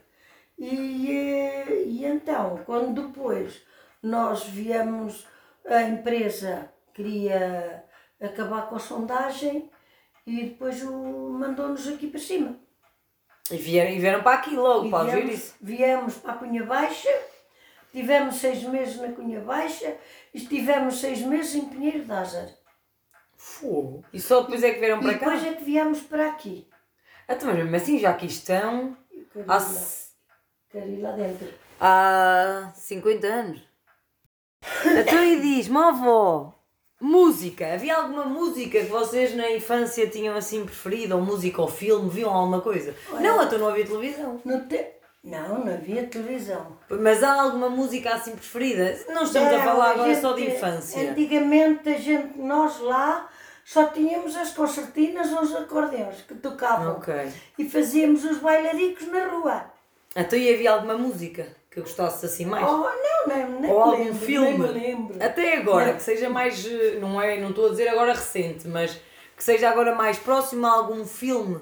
E, eh, e então, quando depois nós viemos, a empresa queria acabar com a sondagem e depois o mandou-nos aqui para cima. E vieram, e vieram para aqui logo, E para viemos, isso. viemos para a Cunha Baixa, tivemos seis meses na Cunha Baixa e estivemos seis meses em Pinheiro de Ázar. Fogo. E só depois é que vieram E para cá? depois é que viemos para aqui. Então, mas mesmo assim, já aqui estão Quero há, lá, quero ir lá dentro. há 50 anos. Então e diz-me, ó avó, música. Havia alguma música que vocês na infância tinham assim preferido? Ou música ou filme? Viam alguma coisa? Não, então não havia televisão. Não, te... não, não havia televisão. Mas há alguma música assim preferida? Não estamos a falar agora gente- só de infância. Antigamente, a gente, nós lá, só tínhamos as concertinas ou os acordeões que tocavam. Ok. E fazíamos os bailaricos na rua. Então e havia alguma música que gostasse assim mais? Oh, não, nem, nem Ou algum lembro, filme? Nem me lembro. Até agora, Não. que seja mais. eh, Não é, não estou a dizer agora recente, mas que seja agora mais próximo a algum filme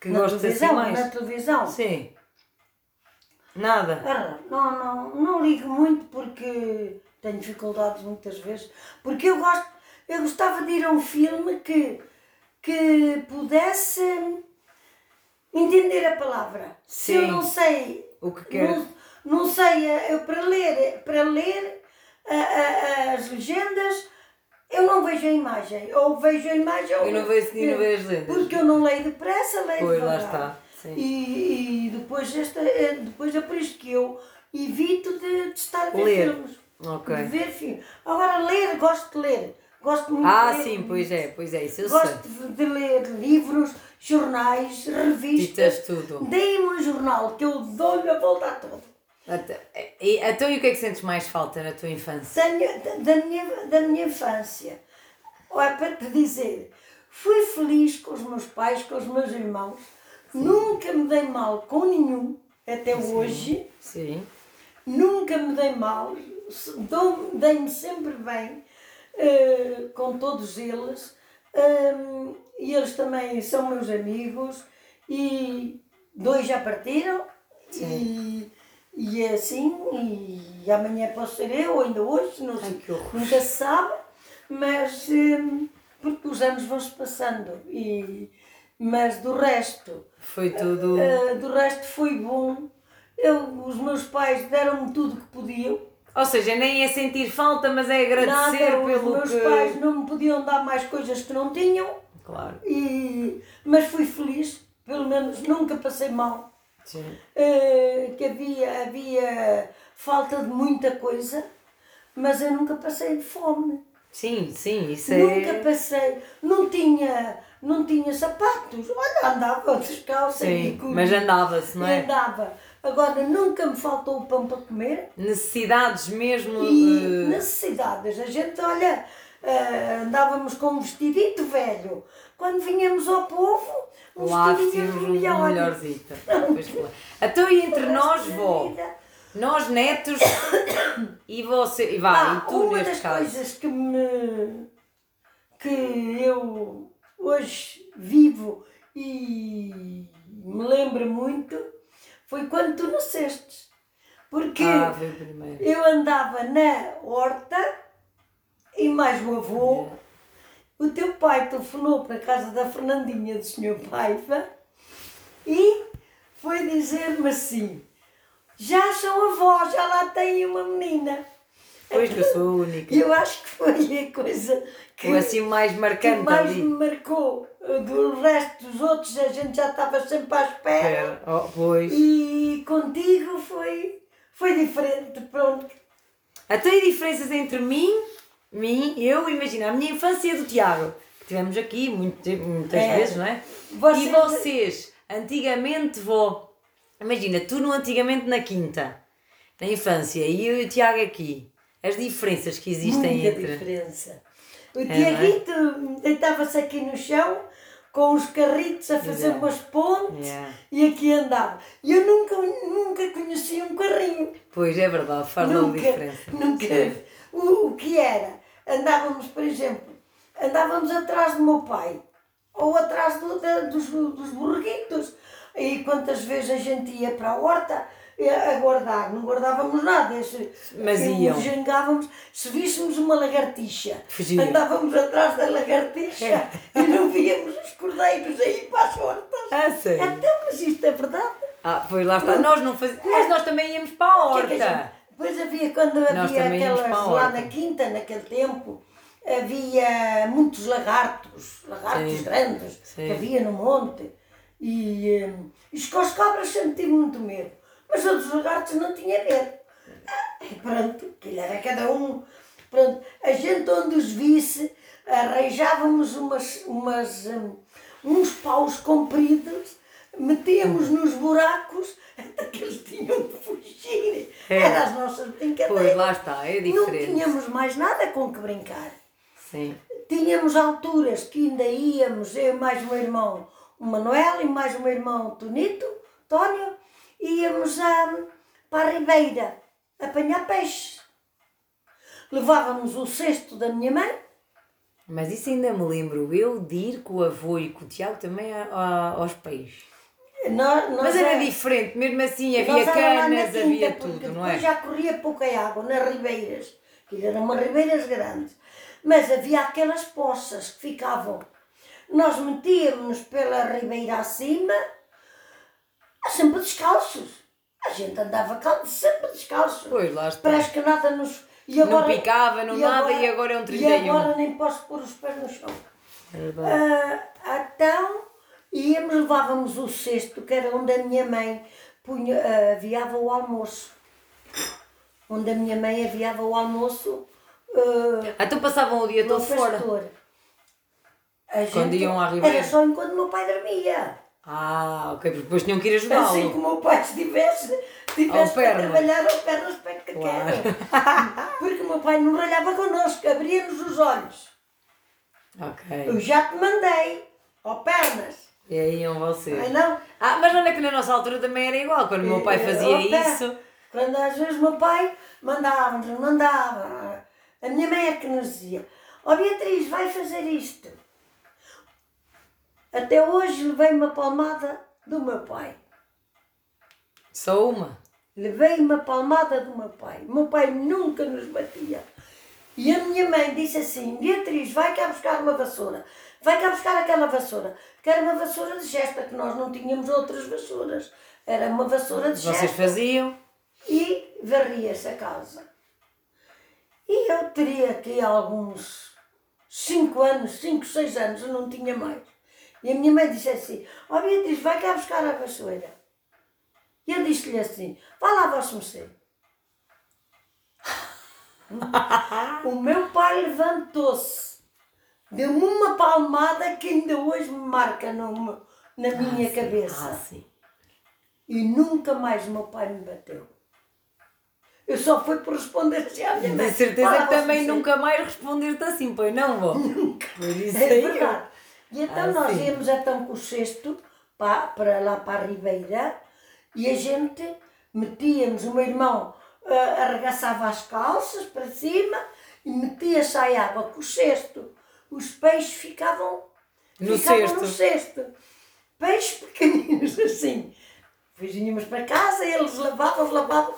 que na assim televisão, mais. na televisão. Sim. Nada. Ah, Não, não, não ligo muito porque tenho dificuldades muitas vezes. Porque eu gosto, eu gostava de ir a um filme que, que pudesse entender a palavra. Se eu Sim. não sei, O que quer. não, não sei, eh, eu para ler, para ler a- a- as legendas, Eu não vejo a imagem, ou vejo a imagem ou E não vejo- e não vejo as lendas. Porque eu não leio depressa, leio Pois, lá está, sim. E, e depois, esta, é- depois é por isso que eu evito de, de estar a ver Ler. filmes. De ver filmes. Agora, ler, gosto de ler. Gosto muito Ah, de ler. sim, pois é, pois é, isso eu sei. Gosto de, de ler livros, jornais, revistas. Ditas tudo. Dei-me um jornal que eu dou-lhe a volta a todo. Até- E, então, e o que é que sentes mais falta na tua infância? Tenho, da, da minha, da minha infância. Olha, para te dizer, fui feliz com os meus pais, com os meus irmãos. Nunca me dei mal com nenhum, até hoje. Sim. Nunca me dei mal. se- dou- Dei-me sempre bem eh, com todos eles. Ahm, e eles também são meus amigos. E dois já partiram. E, e é assim. E amanhã posso ser eu, ainda hoje, não sei. nunca se sabe. Mas hum, porque os anos vão-se passando. E, mas do resto. Foi tudo. Uh, do resto foi bom. Eu, os meus pais deram-me tudo que podiam. Ou seja, nem é sentir falta, mas é agradecer Nada, pelo os meus que. pais não me podiam dar mais coisas que não tinham. Claro. E, mas fui feliz, pelo menos nunca passei mal. Sim. Uh, que havia, havia falta de muita coisa, mas eu nunca passei fome. Sim, sim, isso Nunca é. passei, não tinha, não tinha sapatos. Olha, andava descalça e Sim, com- mas andava-se, não e é? andava. Agora nunca me faltou o pão para comer Necessidades mesmo. e eh, necessidades. A gente, olha, ah, andávamos com um vestidito velho. Quando vinhamos ao povo, um Lá vestidinho melhor. claro. Então, e entre nós, vó, nós netos e você. E vá, Ah, e tu uma das caso. coisas que me que eu hoje vivo e me lembro muito foi quando tu nasceste. Porque Ah, eu andava na horta e mais o avô. O teu pai telefonou para a casa da Fernandinha do Sr. Paiva e foi dizer-me assim: já são avós, já lá têm uma menina. Pois que eu sou a única. Eu acho que foi a coisa que, O assim mais que marcante mais ali. me marcou. Do resto dos outros a gente já estava sempre à espera. Espera, oh, pois. E contigo foi, foi diferente, pronto. Até aí diferenças entre mim, mim, eu, imagina, a minha infância do Tiago, que tivemos aqui muito, muitas É. vezes, não é? Vocês- E vocês, antigamente, vou. Imagina, tu no antigamente na quinta, na infância, e eu e o Tiago aqui, as diferenças que existem Muita entre. diferença. O É, não é? Tiaguito deitava-se aqui no chão com os carritos a fazer Exato. umas pontes Yeah. e aqui andava. E eu nunca, nunca conheci um carrinho. Pois é verdade, faz Nunca, diferença. nunca. O, o que era? Andávamos, por exemplo, andávamos atrás do meu pai ou atrás do, da- dos, dos borreguitos. E quantas vezes a gente ia para a horta a guardar, não guardávamos nada. Esse, Mas eh, iam. Jangávamos, se víssemos uma lagartixa, Fugiam. andávamos atrás da lagartixa e não víamos os cordeiros aí para as hortas. Ah, sério? Então, mas isto é verdade. Ah, pois lá está. Nós não fazíamos. Mas nós também íamos para a que é que a horta. gente- Depois havia, quando Nós havia aquelas lá na quinta, naquele tempo, havia muitos lagartos, lagartos Sim. grandes, Sim. que havia no monte. E, eh, e os com as cabras sempre tive muito medo. Mas outros lagartos não tinha medo. E pronto, aquilo era cada um. Pronto, a gente onde os visse, arranjávamos umas, umas, hum, uns paus compridos, metíamos nos buracos, até que eles tinham de fugir. É. Era as nossas brincadeiras. Pois lá está, é Não diferente. tínhamos mais nada com que brincar. Sim. Tínhamos alturas que ainda íamos, eu e mais meu irmão, o Manuel, e mais meu irmão, Tonito, Tónio, íamos a, para a Ribeira apanhar peixe. Levávamos o cesto da minha mãe, Mas isso ainda me lembro eu de ir com o avô e com o Tiago também a- a- aos peixes. nós, nós Mas era é- diferente, mesmo assim havia canas, havia tudo, não é? já corria pouca água nas ribeiras, que eram umas ribeiras grandes, mas havia aquelas poças que ficavam. Nós metíamos pela ribeira acima, sempre descalços. A gente andava sempre descalço. Pois lá está. Parece que nada nos. E Não picava, não nada, e agora é um 31. E agora nem posso pôr os pés no chão. É. Ah, então, íamos, levávamos o cesto, que era onde a minha mãe punha, aviava o almoço. Onde a minha mãe aviava o almoço ah, Então passavam o dia todo fora. A Quando iam à Ribeira? Era só enquanto o meu pai dormia. Ah, ok, porque depois tinham que ir ajudá-lo. Assim que o meu pai estivesse, Ao para trabalhar ao do espelho que Claro. Porque o meu pai não ralhava connosco, abria-nos os olhos. Ok. Eu já te mandei, ao pernas. E aí iam vocês. Ai não? Ah, mas olha que na nossa altura também era igual, quando o meu pai fazia Ao pé. isso. Quando às vezes o meu pai mandava-nos, mandava. A minha mãe é que nos dizia, ó Beatriz, vai fazer isto. Até hoje levei uma palmada do meu pai. Só uma. Levei uma palmada do meu pai. O meu pai nunca nos batia. E a minha mãe disse assim: Beatriz, vai cá buscar uma vassoura. Vai cá buscar aquela vassoura. Que era uma vassoura de gesta, que nós não tínhamos outras vassouras. Era uma vassoura de Vocês gesta. faziam. E varria-se a casa. E eu teria aqui alguns 5 anos, 5, 6 anos, eu não tinha mais. E a minha mãe disse assim: Ó Beatriz, vai cá buscar a vassoura. E eu disse-lhe assim: Vá lá, vosso mercê. o meu pai levantou-se, deu-me uma palmada que ainda hoje me marca no na minha Ah, cabeça. sim. E nunca mais o meu pai me bateu. Eu só fui por responder assim à minha mãe. De certeza que também nunca mais responder-te assim, pois não, vó? Nunca. Por isso É verdade. E então Ah, nós sim. íamos então com o cesto para, para lá para a Ribeira e a gente metíamos, o meu irmão ah, arregaçava as calças para cima e metia-se à água com o cesto. Os peixes ficavam No ficavam cesto. no cesto. Peixes pequeninos assim. Depois vinhamos para casa, eles lavavam, lavavam.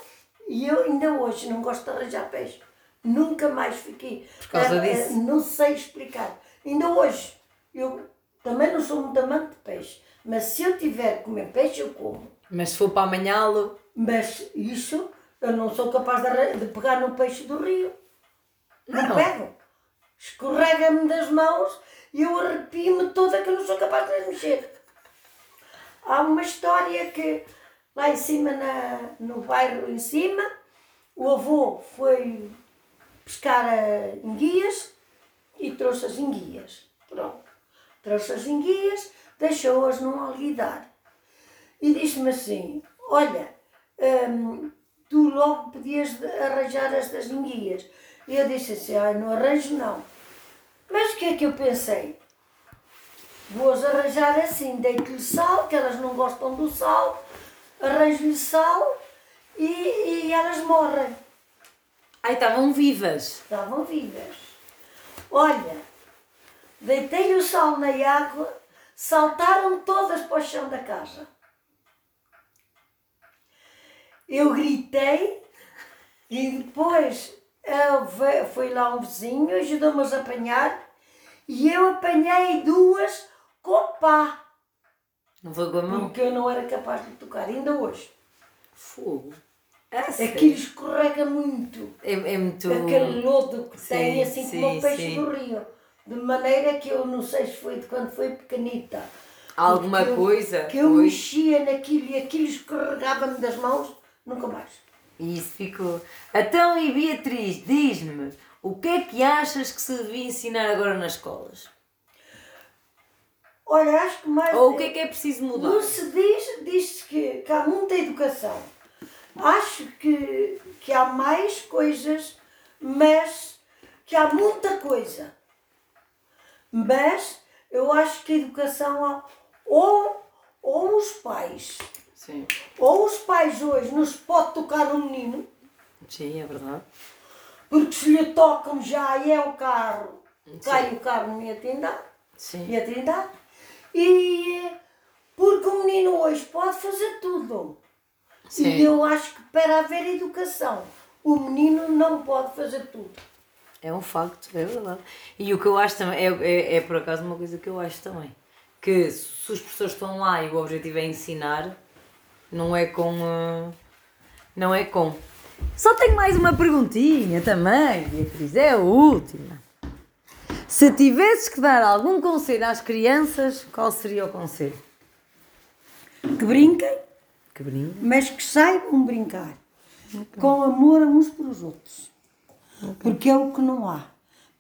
E eu ainda hoje não gosto de arranjar peixe. Nunca mais fiquei. Por causa Eh, eh, disso? Não sei explicar. Ainda hoje, eu também não sou muito amante de peixe. Mas se eu tiver que comer peixe, eu como. Mas se for para amanhã-lo, Mas isso, eu não sou capaz de, de pegar no peixe do rio. Não, Não. pego. Escorrega-me das mãos e eu arrepio-me toda que eu não sou capaz de mexer. Há uma história que lá em cima, na, no bairro em cima, o avô foi pescar enguias e trouxe as enguias. Pronto. Trouxe as enguias, deixou-as num alguidar. E disse-me assim: Olha, hum, tu logo podias arranjar estas enguias. E eu disse assim: não arranjo não. Mas o que é que eu pensei? Vou-as arranjar assim, deito-lhe sal, que elas não gostam do sal, arranjo-lhe sal e, e elas morrem. ai, estavam vivas. Estavam vivas. Olha, deitei o sal na água, saltaram todas para o chão da casa. Eu gritei e depois ve- foi lá um vizinho, ajudou-me a apanhar e eu apanhei duas com pá, Não foi com a mão? porque eu não era capaz de tocar, ainda hoje. Fogo. É, sério? Aquilo escorrega muito. é, é muito. aquele lodo que Sim, tem assim como sim, o peixe sim. do rio. De maneira que eu não sei se foi de quando foi pequenita. Alguma eu- coisa, Que eu foi. mexia naquilo e aquilo escorregava-me das mãos, nunca mais. E isso ficou. Então, e Beatriz, diz-me, o que é que achas que se devia ensinar agora nas escolas? Olha, acho que mais. Ou o que é que é preciso mudar? Não se diz, diz que, que há muita educação. Acho que, que há mais coisas, mas que há muita coisa. Mas eu acho que a educação ou, ou os pais, Sim. ou os pais hoje não se pode tocar no menino, Sim, é verdade. porque se lhe tocam já é o carro, cai o carro na minha tindade. Sim. e a Trindade. E porque o menino hoje pode fazer tudo. Sim. E eu acho que para haver educação, o menino não pode fazer tudo. É um facto, é verdade. E o que eu acho também, é, é, é por acaso uma coisa que eu acho também. Que se os professores estão lá e o objetivo é ensinar, não é com. eh, não é com. Só tenho mais uma perguntinha também, Beatriz, é a última. Se tivesses que dar algum conselho às crianças, qual seria o conselho? Que brinquem, Que brinco. mas que saibam brincar. Com amor uns pelos outros. Porque é o que não há.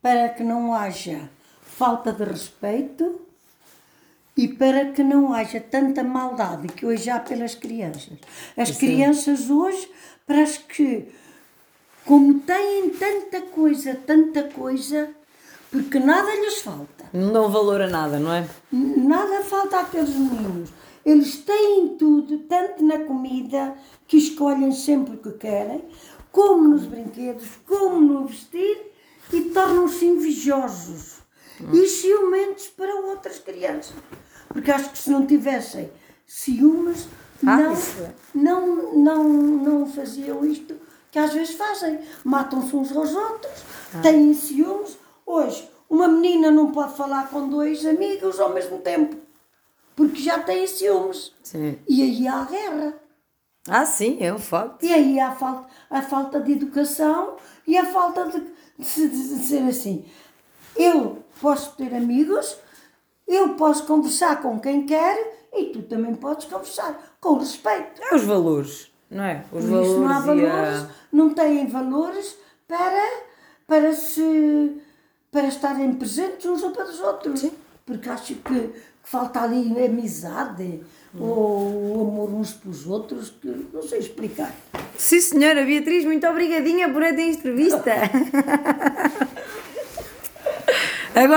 Para que não haja falta de respeito e para que não haja tanta maldade que hoje há pelas crianças. As crianças hoje parece que, como têm tanta coisa, tanta coisa, porque nada lhes falta. Não dão valor a nada, não é? Nada falta àqueles meninos. Eles têm tudo, tanto na comida, que escolhem sempre o que querem, como nos brinquedos, como no vestir, e tornam-se invejosos e ciumentos para outras crianças. Porque acho que se não tivessem ciúmes, Ah, não, é. não, não, não faziam isto que às vezes fazem. Matam-se uns aos outros, têm ciúmes. Hoje, uma menina não pode falar com dois amigos ao mesmo tempo, porque já têm ciúmes. Sim. E aí há a guerra. Ah, sim, é um facto. E aí há a falta, a falta de educação e a falta de, de se de dizer assim: eu posso ter amigos, eu posso conversar com quem quer e tu também podes conversar com respeito. É os valores, não é? Os Por isso não há valores valores, a... não têm valores para, para, se, para estarem presentes uns para os outros. Porque acho que falta ali amizade ou amor uns pelos outros, que não sei explicar. Sim, senhora Beatriz, muito obrigadinha por esta entrevista.